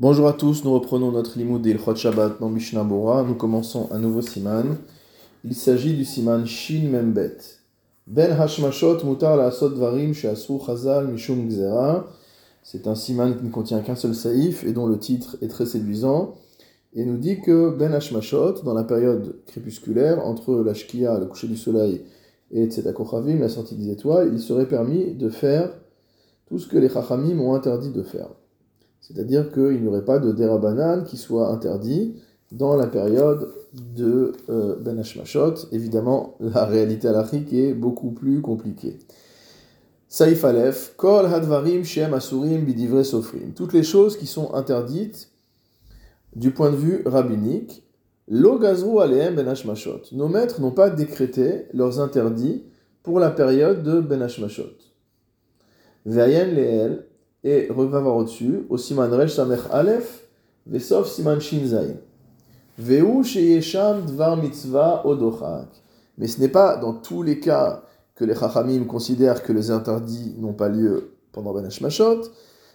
Bonjour à tous, nous reprenons notre limoud d'Ilchot Shabbat dans Mishnah Bora. Nous commençons un nouveau siman. Il s'agit du siman Shin Membet. Ben Hashmashot mutar la asot varim chazal mishum gzera. C'est un siman qui ne contient qu'un seul saïf et dont le titre est très séduisant. Et nous dit que Ben Hashmashot, dans la période crépusculaire, entre la Shkia, le coucher du soleil, et Tzetakochavim, la sortie des étoiles, il serait permis de faire tout ce que les Chachamim ont interdit de faire. C'est-à-dire qu'il n'y aurait pas de derabanan qui soit interdit dans la période de euh, Ben Hashmashot. Évidemment, la réalité halachique est beaucoup plus compliquée. Saïf Aleph, Kol Hadvarim Shem Asurim Bidivre Sofrim. Toutes les choses qui sont interdites du point de vue rabbinique. Lo Gazru Aleem Ben. Nos maîtres n'ont pas décrété leurs interdits pour la période de Ben Hashmashot. Leel, et voir au-dessus, au siman resh samech aleph, siman shin zayin. Veu dvar mitzvah odochak. Mais ce n'est pas dans tous les cas que les chachamim considèrent que les interdits n'ont pas lieu pendant Ben Hashmashot,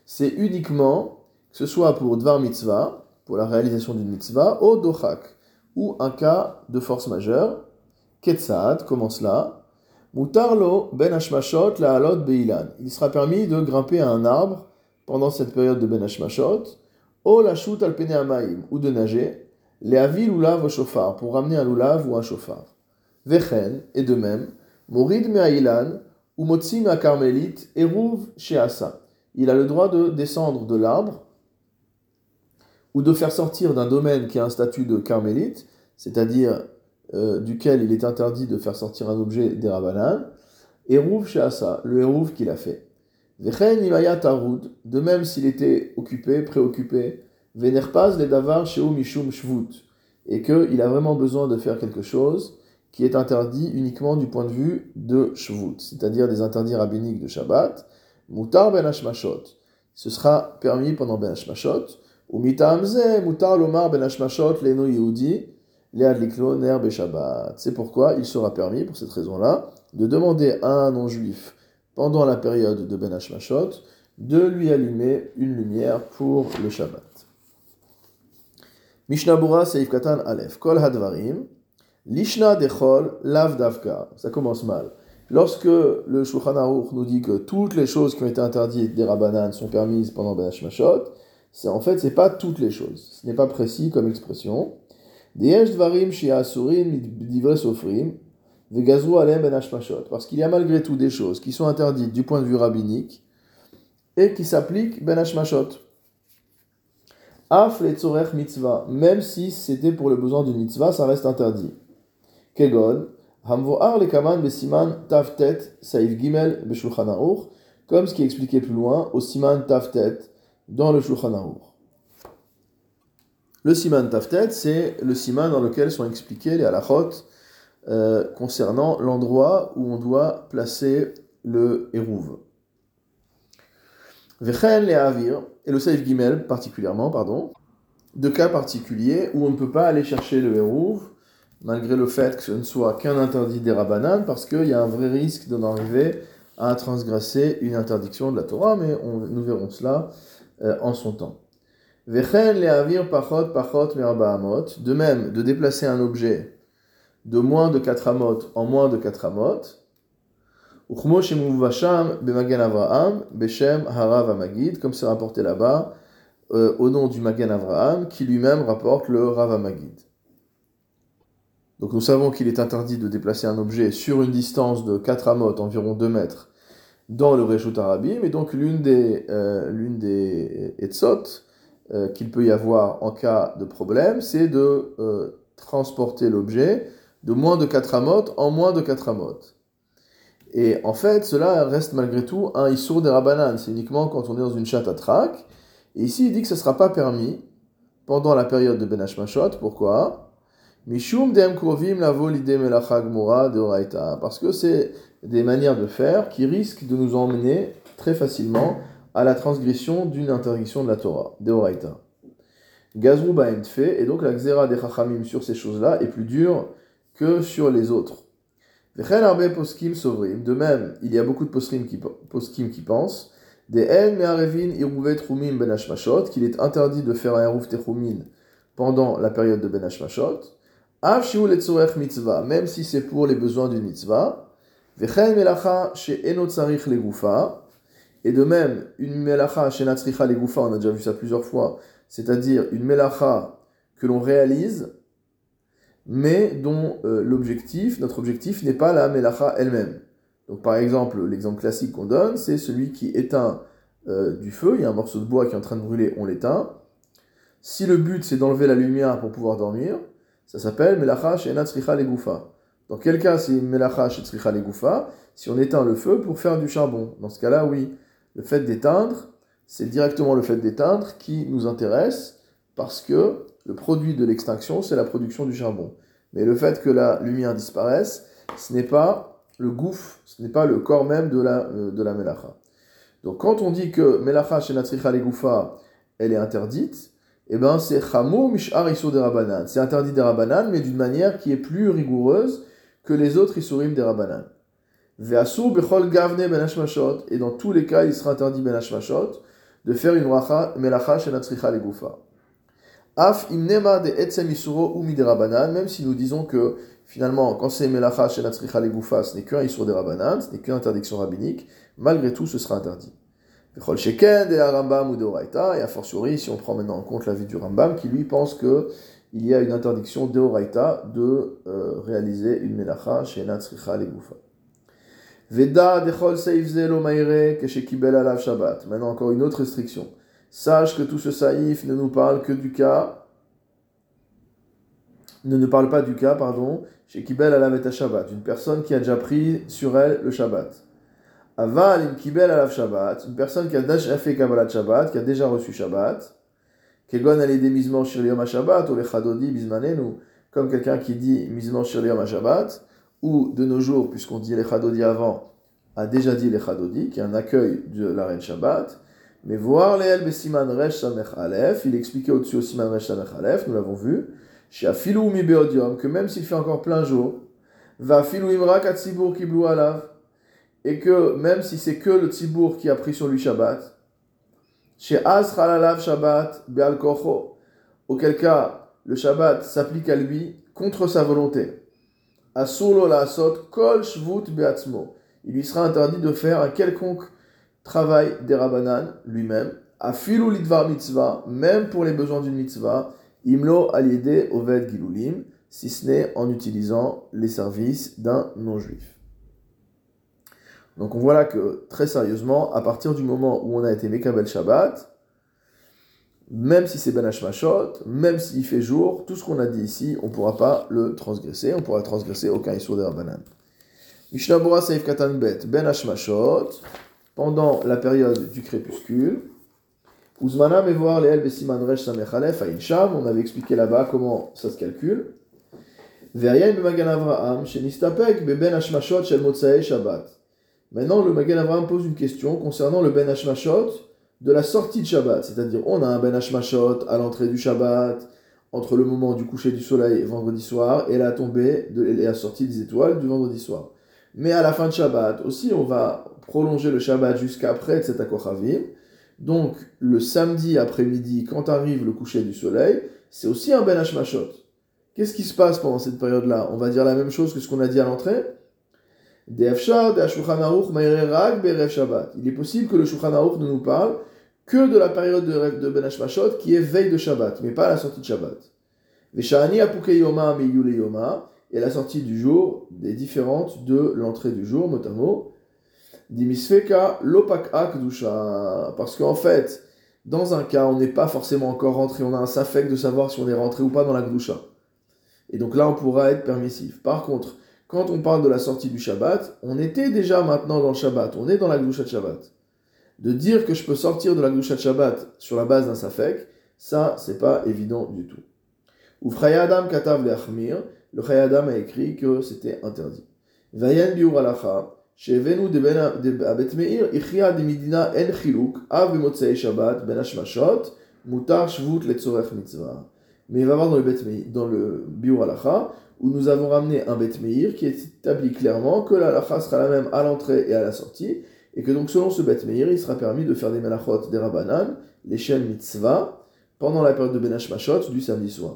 c'est uniquement que ce soit pour dvar mitzvah, pour la réalisation d'une mitzvah, odochak, ou un cas de force majeure, ketzad, comment cela Mutarlo ben hashmashot la halot beilan. Il sera permis de grimper à un arbre pendant cette période de ben hashmashot, o la shoot al ou de nager, les avil lulav au chauffard, pour ramener un lulav ou un chauffard. Vechen, et de même, morid me'ailan, ou motzi ma carmélite, eruv sheasa. Il a le droit de descendre de l'arbre, ou de faire sortir d'un domaine qui a un statut de carmélite, c'est-à-dire euh, duquel il est interdit de faire sortir un objet des Rabanan, Eruv Sheasa, le Eruv qu'il a fait. Vechen Imayat de même s'il était occupé, préoccupé, Venerpaz le Davar Sheu Mishum Shvut, et qu'il a vraiment besoin de faire quelque chose qui est interdit uniquement du point de vue de Shvut, c'est-à-dire des interdits rabbiniques de Shabbat, Mutar Ben Hashmashot. Ce sera permis pendant Ben Hashmashot, ou Mitamze, Mutar Lomar Ben Hashmashot, Leno Yehudi, c'est pourquoi il sera permis, pour cette raison-là, de demander à un non-juif, pendant la période de Ben Hashmashot, de lui allumer une lumière pour le Shabbat. Mishnah Bura Seif Katan Aleph. Kol Hadvarim. Lishna Dechol Lav Davka. Ça commence mal. Lorsque le Shulchan Aruch nous dit que toutes les choses qui ont été interdites des Rabbanan sont permises pendant Ben Hashmashot, en fait, c'est pas toutes les choses. Ce n'est pas précis comme expression. Ben Parce qu'il y a malgré tout des choses qui sont interdites du point de vue rabbinique et qui s'appliquent ben hashmashot. Af mitzvah, même si c'était pour le besoin d'une mitzvah, ça reste interdit. Kegon, hamvoar le kaman besiman taftet saif gimel beshulchan comme ce qui est expliqué plus loin au siman taftet dans le shulchan le siman taftet, c'est le siman dans lequel sont expliqués les halachot euh, concernant l'endroit où on doit placer le hérouve. Vechen le avir, et le saif gimel particulièrement, pardon, de cas particuliers où on ne peut pas aller chercher le hérouve, malgré le fait que ce ne soit qu'un interdit des rabanan, parce qu'il y a un vrai risque d'en arriver à transgresser une interdiction de la Torah, mais nous verrons cela euh, en son temps. De même, de déplacer un objet de moins de 4 amot en moins de 4 amot. Comme c'est rapporté là-bas, euh, au nom du Magen Avraham, qui lui-même rapporte le Rav Magid. Donc nous savons qu'il est interdit de déplacer un objet sur une distance de 4 amot, environ 2 mètres, dans le Reshut Arabim, et donc l'une des, euh, l'une des etzot, euh, qu'il peut y avoir en cas de problème, c'est de euh, transporter l'objet de moins de 4 amotes en moins de 4 amotes. Et en fait, cela reste malgré tout un issour des rabanan. C'est uniquement quand on est dans une chatte à trac. Et ici, il dit que ce ne sera pas permis pendant la période de Ben. Pourquoi? Mishum dem lavo Parce que c'est des manières de faire qui risquent de nous emmener très facilement à la transgression d'une interdiction de la Torah, de Horaïta. Gazrou fait, et donc la xéra des Chachamim sur ces choses-là est plus dure que sur les autres. De même, il y a beaucoup de poskim qui, pensent, Des en me'arevin irouvet trumim ben qu'il est interdit de faire un eruv techumin pendant la période de ben hashmashot. Letzorech mitzvah, même si c'est pour les besoins d'une mitzvah. Vechen melacha she enot tzarich legufa. Et de même, une melacha chez Natsricha Legoufa, on a déjà vu ça plusieurs fois, c'est-à-dire une melacha que l'on réalise, mais dont euh, l'objectif, notre objectif n'est pas la melacha elle-même. Donc par exemple, l'exemple classique qu'on donne, c'est celui qui éteint euh, du feu, il y a un morceau de bois qui est en train de brûler, on l'éteint. Si le but c'est d'enlever la lumière pour pouvoir dormir, ça s'appelle melacha chez Natsricha Legoufa. Dans quel cas c'est melacha chez Natsricha Legoufa Si on éteint le feu pour faire du charbon. Dans ce cas-là, oui. Le fait d'éteindre, c'est directement le fait d'éteindre qui nous intéresse parce que le produit de l'extinction, c'est la production du charbon. Mais le fait que la lumière disparaisse, ce n'est pas le gouffre, ce n'est pas le corps même de la, euh, de la melacha. Donc quand on dit que melacha chez Natricha Legoufa, elle est interdite, eh ben c'est chamo mishar iso de rabanan. C'est interdit des rabanan, mais d'une manière qui est plus rigoureuse que les autres isurim des rabanan. Ben Et dans tous les cas, il sera interdit ben de faire une melacha chez Natricha Legoufa. Af imnema de etzem isuro ou miderabanan, même si nous disons que finalement, quand c'est melacha chez Natricha Legoufa, ce n'est qu'un isur de rabanan, ce n'est qu'une interdiction rabbinique, malgré tout, ce sera interdit. Bechol sheken de Rambam ou de Oraita, et a fortiori, si on prend maintenant en compte l'avis du Rambam, qui lui pense que il y a une interdiction de Oraita de euh, réaliser une melacha chez Natricha Legoufa. Veda dechol seifzelo maire keshekibel alav Shabbat. Maintenant, encore une autre restriction. Sache que tout ce saïf ne nous parle que du cas, ne nous parle pas du cas, pardon, chez Kibel alav et Shabbat, une personne qui a déjà pris sur elle le Shabbat. Aval im Kibel alav Shabbat, une personne qui a déjà fait Kabbalat Shabbat, qui a déjà reçu Shabbat. Kegon al mismor Shabbat, ou le chadodi bismanenu, comme quelqu'un qui dit mismor shir Shabbat ou de nos jours, puisqu'on dit les Chadodi avant, a déjà dit les Chadodi, qui est un accueil de la reine Shabbat. Mais voir les El Siman Resh Samech Aleph, il expliquait au-dessus au Siman Resh Samech Aleph, nous l'avons vu, chez Afilou Beodium, que même s'il fait encore plein jour, va Afilou Imra Katsibour Kiblu Alav, et que même si c'est que le Tzibour qui a pris sur lui Shabbat, chez Az Shabbat Beal Kocho, auquel cas le Shabbat s'applique à lui contre sa volonté. Il lui sera interdit de faire un quelconque travail des Rabanan lui-même. Afilu lidvar mitzvah, même pour les besoins d'une mitzvah. Imlo aliede oved gilulim, si ce n'est en utilisant les services d'un non-juif. Donc on voit là que, très sérieusement, à partir du moment où on a été Mekabel Shabbat, même si c'est Ben Hashmashot, même s'il fait jour, tout ce qu'on a dit ici, on ne pourra pas le transgresser, on pourra transgresser aucun Issour de Rabbanan. Mishnah Saif Katan Bet, Ben Hashmashot, pendant la période du crépuscule, Uzmana voir les Besiman Resh Samechalef à Incham, on avait expliqué là-bas comment ça se calcule. Veryen Magan Avraham, Shenistapek, Ben Shel Motsae Shabbat. Maintenant, le Magan Avraham pose une question concernant le Ben Hashmashot, de la sortie de Shabbat, c'est-à-dire on a un Ben Hashmashot à l'entrée du Shabbat, entre le moment du coucher du soleil vendredi soir et la tombée de, et la sortie des étoiles du vendredi soir. Mais à la fin de Shabbat aussi, on va prolonger le Shabbat jusqu'après cet Akochavim. Donc le samedi après-midi, quand arrive le coucher du soleil, c'est aussi un Ben Hashmashot. Qu'est-ce qui se passe pendant cette période-là? On va dire la même chose que ce qu'on a dit à l'entrée? Il est possible que le ne nous parle que de la période de, de Ben Hashmashot qui est veille de Shabbat, mais pas la sortie de Shabbat. Et la sortie du jour est différente de l'entrée du jour, motamo. Dimisfeka lopaka kdusha. Parce qu'en fait, dans un cas, on n'est pas forcément encore rentré, on a un safek de savoir si on est rentré ou pas dans la kdusha. Et donc là, on pourra être permissif. Par contre, quand on parle de la sortie du Shabbat, on était déjà maintenant dans le Shabbat, on est dans la Gdusha de Shabbat de dire que je peux sortir de la Gdushat Shabbat sur la base d'un Safek, ça, c'est pas évident du tout. Ou Adam Katav le le Chayadam a écrit que c'était interdit. Vayen biur alacha, shevenu de ben abet meir, ichia de midina en chiluk, av b'motzei Shabbat, ben hashmashot, mutar shvut letzorech mitzvah. Mais il va voir dans le, dans le biur alacha, où nous avons ramené un bet meir qui établit clairement que la sera la même à l'entrée et à la sortie, Et que donc, selon ce Bet Meir, il sera permis de faire des melachot, des rabanan, l'échelle mitzvah, pendant la période de Ben Hashmashot du samedi soir.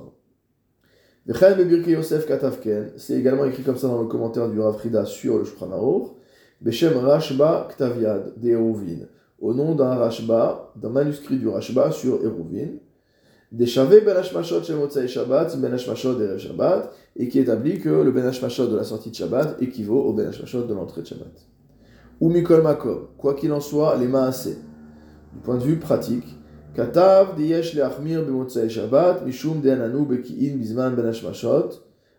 C'est également écrit comme ça dans le commentaire du Rav Frida sur le Shulchan. Beshem Rashba Ktaviad de Eruvin. Au nom d'un Rashba, d'un manuscrit du Rashba sur Eruvin. Deshavé Ben Hashmashot Shemotzae Shabbat, Ben Hashmashot Erev Shabbat, et qui établit que le Ben Hashmashot de la sortie de Shabbat équivaut au Ben Hashmashot de l'entrée de Shabbat. Ou Mikol Makom, quoi qu'il en soit, les Maasé. Du point de vue pratique, Katav diyesh leachmir b'motzei Shabbat, mishum de'ananu beki'in bizman ben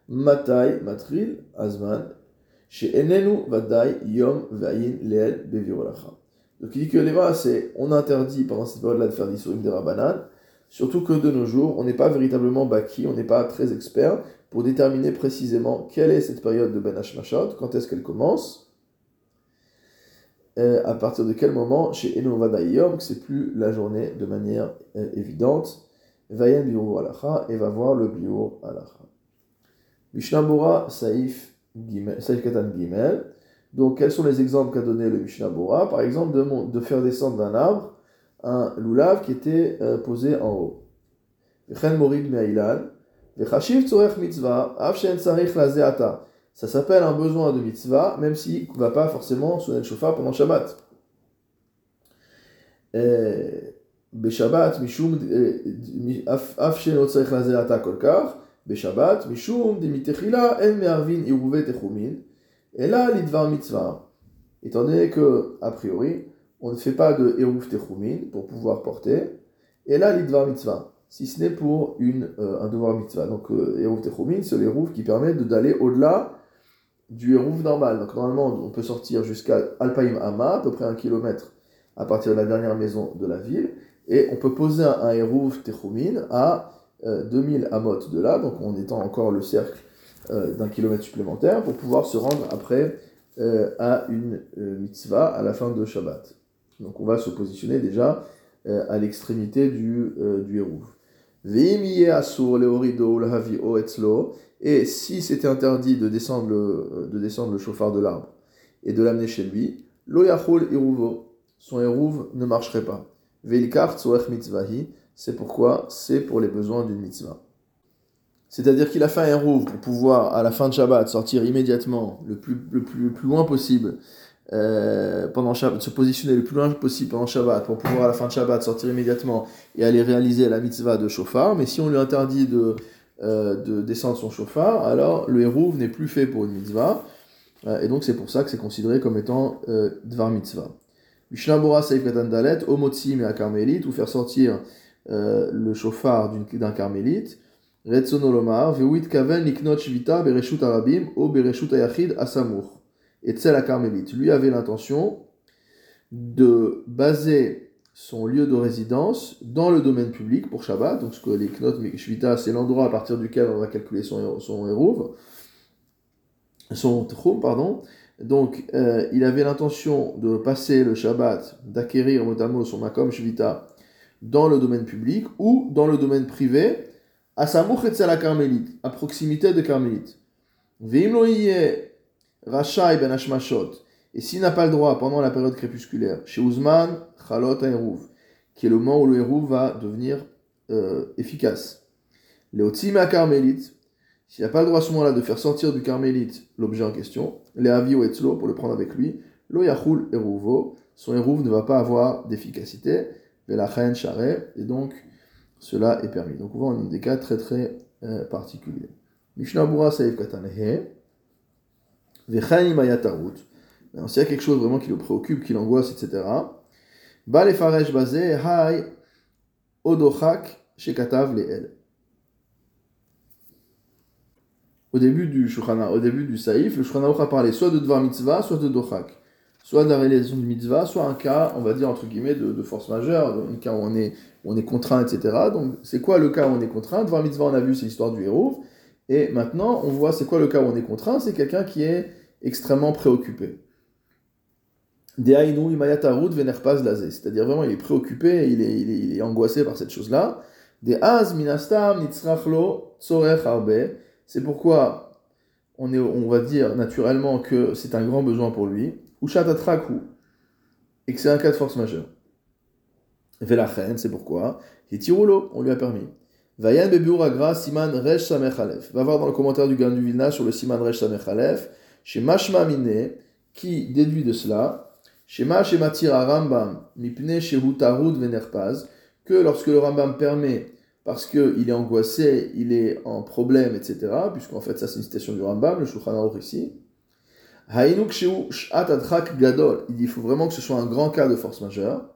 matai matril azman, she'enenu vadai yom va'in leel bevirolacha. Donc il dit que les c'est on interdit pendant cette période-là de faire des sourim des rabanan, surtout que de nos jours, on n'est pas véritablement baki, on n'est pas très expert pour déterminer précisément quelle est cette période de ben hashmashot, quand est-ce qu'elle commence, à partir de quel moment, chez Enovada Yom, que c'est plus la journée de manière euh, évidente, Vayen Biur Alacha, et va voir le Biur Alacha. Mishnah Saif, Saif Katan Gimel. Donc, quels sont les exemples qu'a donné le Mishnah Par exemple, de, de faire descendre d'un arbre un loulav qui était euh, posé en haut. Vechen Morid Me'ailan, Vechashiv Tzorech Mitzvah, Avshen Sarich Lazeata ça s'appelle un besoin de mitzvah, même s'il ne va pas forcément sonner le chauffard pendant Shabbat. Euh, Beshabbat, Mishum, euh, Af Kolkar, Beshabbat, Mishum, Dimitechila, En et là, l'Idvar Mitzvah. Étant donné que, a priori, on ne fait pas de Eruv Techumin pour pouvoir porter, et là, l'Idvar Mitzvah si ce n'est pour une, euh, un devoir mitzvah. Donc, Eruv Techumin, c'est l'Eruv qui permet d'aller au-delà du Hérouf normal. Donc normalement, on peut sortir jusqu'à Alpaïm Hama, à peu près un kilomètre à partir de la dernière maison de la ville, et on peut poser un Hérouf Techumin à 2000 euh, amot de là, donc en étant encore le cercle euh, d'un kilomètre supplémentaire, pour pouvoir se rendre après euh, à une mitzvah à la fin de Shabbat. Donc on va se positionner déjà à l'extrémité du, du Hérouf. Et si c'était interdit de descendre, le, de descendre le chauffard de l'arbre et de l'amener chez lui, lo yachol iruvo, son eruv ne marcherait pas. Veilkart mitzvahi, c'est pourquoi c'est pour les besoins d'une mitzvah. C'est-à-dire qu'il a fait un eruv pour pouvoir, à la fin de Shabbat, sortir immédiatement, le plus, le plus, le plus loin possible, euh, pendant Shabbat, se positionner le plus loin possible pendant Shabbat, pour pouvoir, à la fin de Shabbat, sortir immédiatement et aller réaliser la mitzvah de chauffard. Mais si on lui interdit de euh, de descendre son chauffard, alors le hérouv n'est plus fait pour une mitzvah, euh, et donc c'est pour ça que c'est considéré comme étant euh, dvar mitzvah. Mishnah Bora Seif Dalet, Omotsim et à carmélite, ou faire sortir le chauffard d'un carmélite, Retsonolomar, Veuit Kaven Niknot Shvita Bereshut Arabim, O Bereshut Ayachid Asamour. Et Tzel à carmélite. Lui avait l'intention de baser son lieu de résidence dans le domaine public pour Shabbat. Donc, ce que les Knot Shvita, c'est l'endroit à partir duquel on va calculer son, son Hérouv, son Tchum, pardon. Donc, euh, il avait l'intention de passer le Shabbat, d'acquérir notamment son Makom Shvita dans le domaine public ou dans le domaine privé, à Samouch et Carmélite, à proximité de Carmélite. Rachai ben Hashmashot. Et s'il n'a pas le droit pendant la période crépusculaire, chez Ouzman, Chalot qui est le moment où le Hérouv va devenir euh, efficace. à carmélite, s'il n'a pas le droit à ce moment-là de faire sortir du carmélite l'objet en question, les avi ou etzlo pour le prendre avec lui, lo yachul eruvo, son Hérouv ne va pas avoir d'efficacité, velachen et donc cela est permis. Donc on voit en des cas très très euh, particuliers. Mishnah Bura Katanehe, Vechaim s'il y a quelque chose vraiment qui le préoccupe, qui l'angoisse, etc., hay, odochak, shekatav le'el. Au début du Shukhana, au début du Saïf, le Shukhana a parlé soit de Dvar Mitzvah, soit de Dochak. Soit de la réalisation du Mitzvah, soit un cas, on va dire, entre guillemets, de, force majeure, un cas où on est, on est contraint, etc. Donc, c'est quoi le cas où on est contraint? Dvar Mitzvah, on a vu, c'est l'histoire du héros. Et maintenant, on voit, c'est quoi le cas où on est contraint? C'est quelqu'un qui est extrêmement préoccupé. C'est-à-dire vraiment, il est préoccupé, il est, il est, angoissé par cette chose-là. C'est pourquoi on, est, on va dire naturellement que c'est un grand besoin pour lui. et que c'est un cas de force majeure. Velachen, c'est pourquoi. Hitirulo, on lui a permis. Va voir dans le commentaire du Gan du Vilna sur le Siman Resh Samech chez Mashma Mine, qui déduit de cela, chez Matir Rambam, Mipne Shehu Tarud Venerpaz, que lorsque le Rambam permet, parce qu'il est angoissé, il est en problème, etc., puisqu'en fait ça c'est une citation du Rambam, le Shulchan Aruch ici, Hainuk Shehu Shat Adrak Gadol, il il faut vraiment que ce soit un grand cas de force majeure,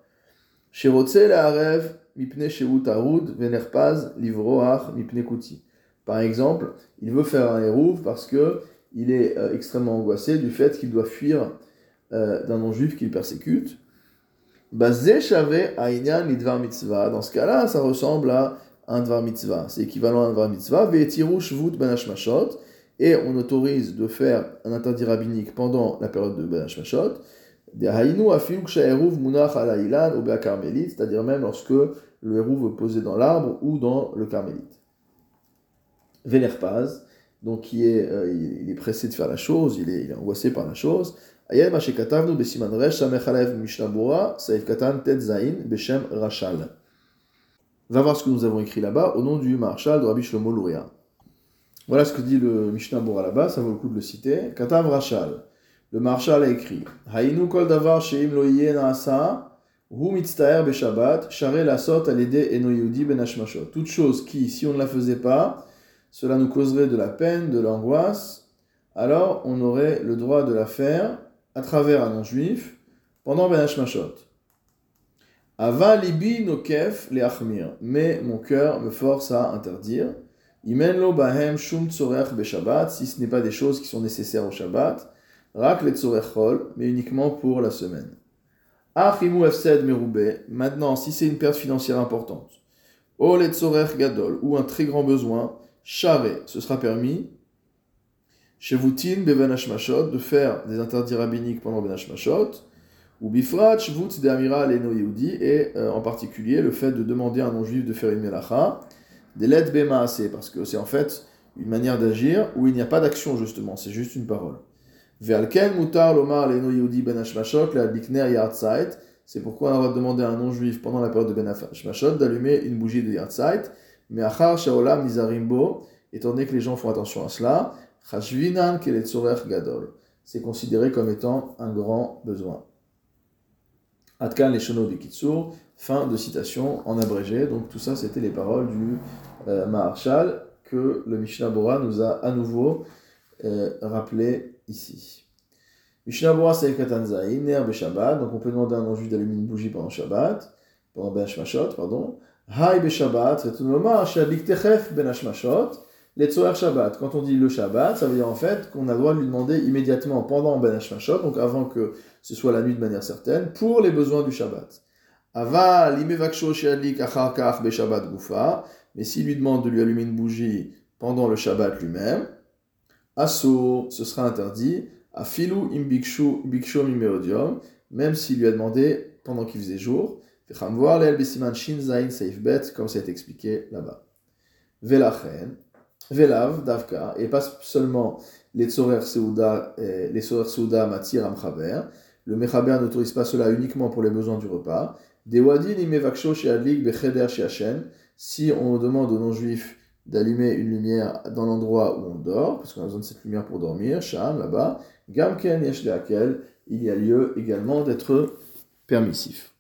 chez Rotze Arev, mipne tarud venerpaz livroach mipne kuti. Par exemple, il veut faire un hérouv parce que il est euh, extrêmement angoissé du fait qu'il doit fuir euh, d'un non-juif qu'il persécute. Mitzvah. Dans ce cas-là, ça ressemble à un dvar mitzvah. C'est équivalent à un dvar mitzvah. Et on autorise de faire un interdit rabbinique pendant la période de ben hashmashot c'est-à-dire même lorsque le héros veut poser dans l'arbre ou dans le carmélite. Vénerpaz, donc qui est, euh, il est pressé de faire la chose, il est, il est angoissé par la chose. Va voir ce que nous avons écrit là-bas au nom du Marshal de Rabbi Shlomo Louria. Voilà ce que dit le Mishnah Bora là-bas, ça vaut le coup de le citer. Katav Rachal. Le Marshal a écrit Haïnu kol davar sheim lo naasa hu mitztaer beshabbat share la sot al eno yehudi ben. Toute chose qui, si on ne la faisait pas, cela nous causerait de la peine, de l'angoisse, alors on aurait le droit de la faire à travers un non-juif pendant ben hashmashot. Ava libi nokef le achmir. Mais mon cœur me force à interdire. Imen lo bahem shum tzorech beshabbat, si ce n'est pas des choses qui sont nécessaires au Shabbat. Rak le mais uniquement pour la semaine. Achimu efsed meroube, maintenant, si c'est une perte financière importante, o le gadol, ou un très grand besoin, ce sera permis, chez Voutin de faire des interdits rabbiniques pendant ben ou bifrat shvut de amira leno et euh, en particulier le fait de demander à un non-juif de faire une melacha, des lettres bemaase, parce que c'est en fait une manière d'agir où il n'y a pas d'action justement, c'est juste une parole. Ve'alken mutar lomar leno yehudi ben la bikner yartzeit. C'est pourquoi on va demander à un non-juif pendant la période de ben d'allumer une bougie de yartzeit. Mais achar shaolam nizarimbo, étant donné que les gens font attention à cela, chashvinan gadol. C'est considéré comme étant un grand besoin. Atkan les. Fin de citation en abrégé. Donc tout ça, c'était les paroles du euh, Maharshal que le Mishnah Bora nous a à nouveau euh, rappelé ici. Mishnah Bora Katanzaï, Ner Beshabbat, donc on peut demander à un non-juif d'allumer une bougie pendant Shabbat, pendant Ben Hashmashot, pardon. Hay Beshabbat, Retunomar, Shabik Techef Ben Hashmashot, Letzoer Shabbat. Quand on dit le Shabbat, ça veut dire en fait qu'on a le droit de lui demander immédiatement pendant Ben Hashmashot, donc avant que ce soit la nuit de manière certaine, pour les besoins du Shabbat. Ava Limevaksho Sheadlik Acharkach Beshabbat Gufa, mais s'il lui demande de lui allumer une bougie pendant le Shabbat lui-même, Asso, ce sera interdit. À filou imbikshu mimeodium, même s'il lui a demandé pendant qu'il faisait jour. Comme ça est expliqué là-bas. Velachen, velav, davka, et pas seulement les tzorer seuda, les tzorer seuda matir amchaber. Le mechaber n'autorise pas cela uniquement pour les besoins du repas. Des imevaksho sheadlik becheder sheachen, si on demande aux non-juifs d'allumer une lumière dans l'endroit où on dort, parce qu'on a besoin de cette lumière pour dormir, Sham, là-bas, Gamken Yesh il y a lieu également d'être permissif.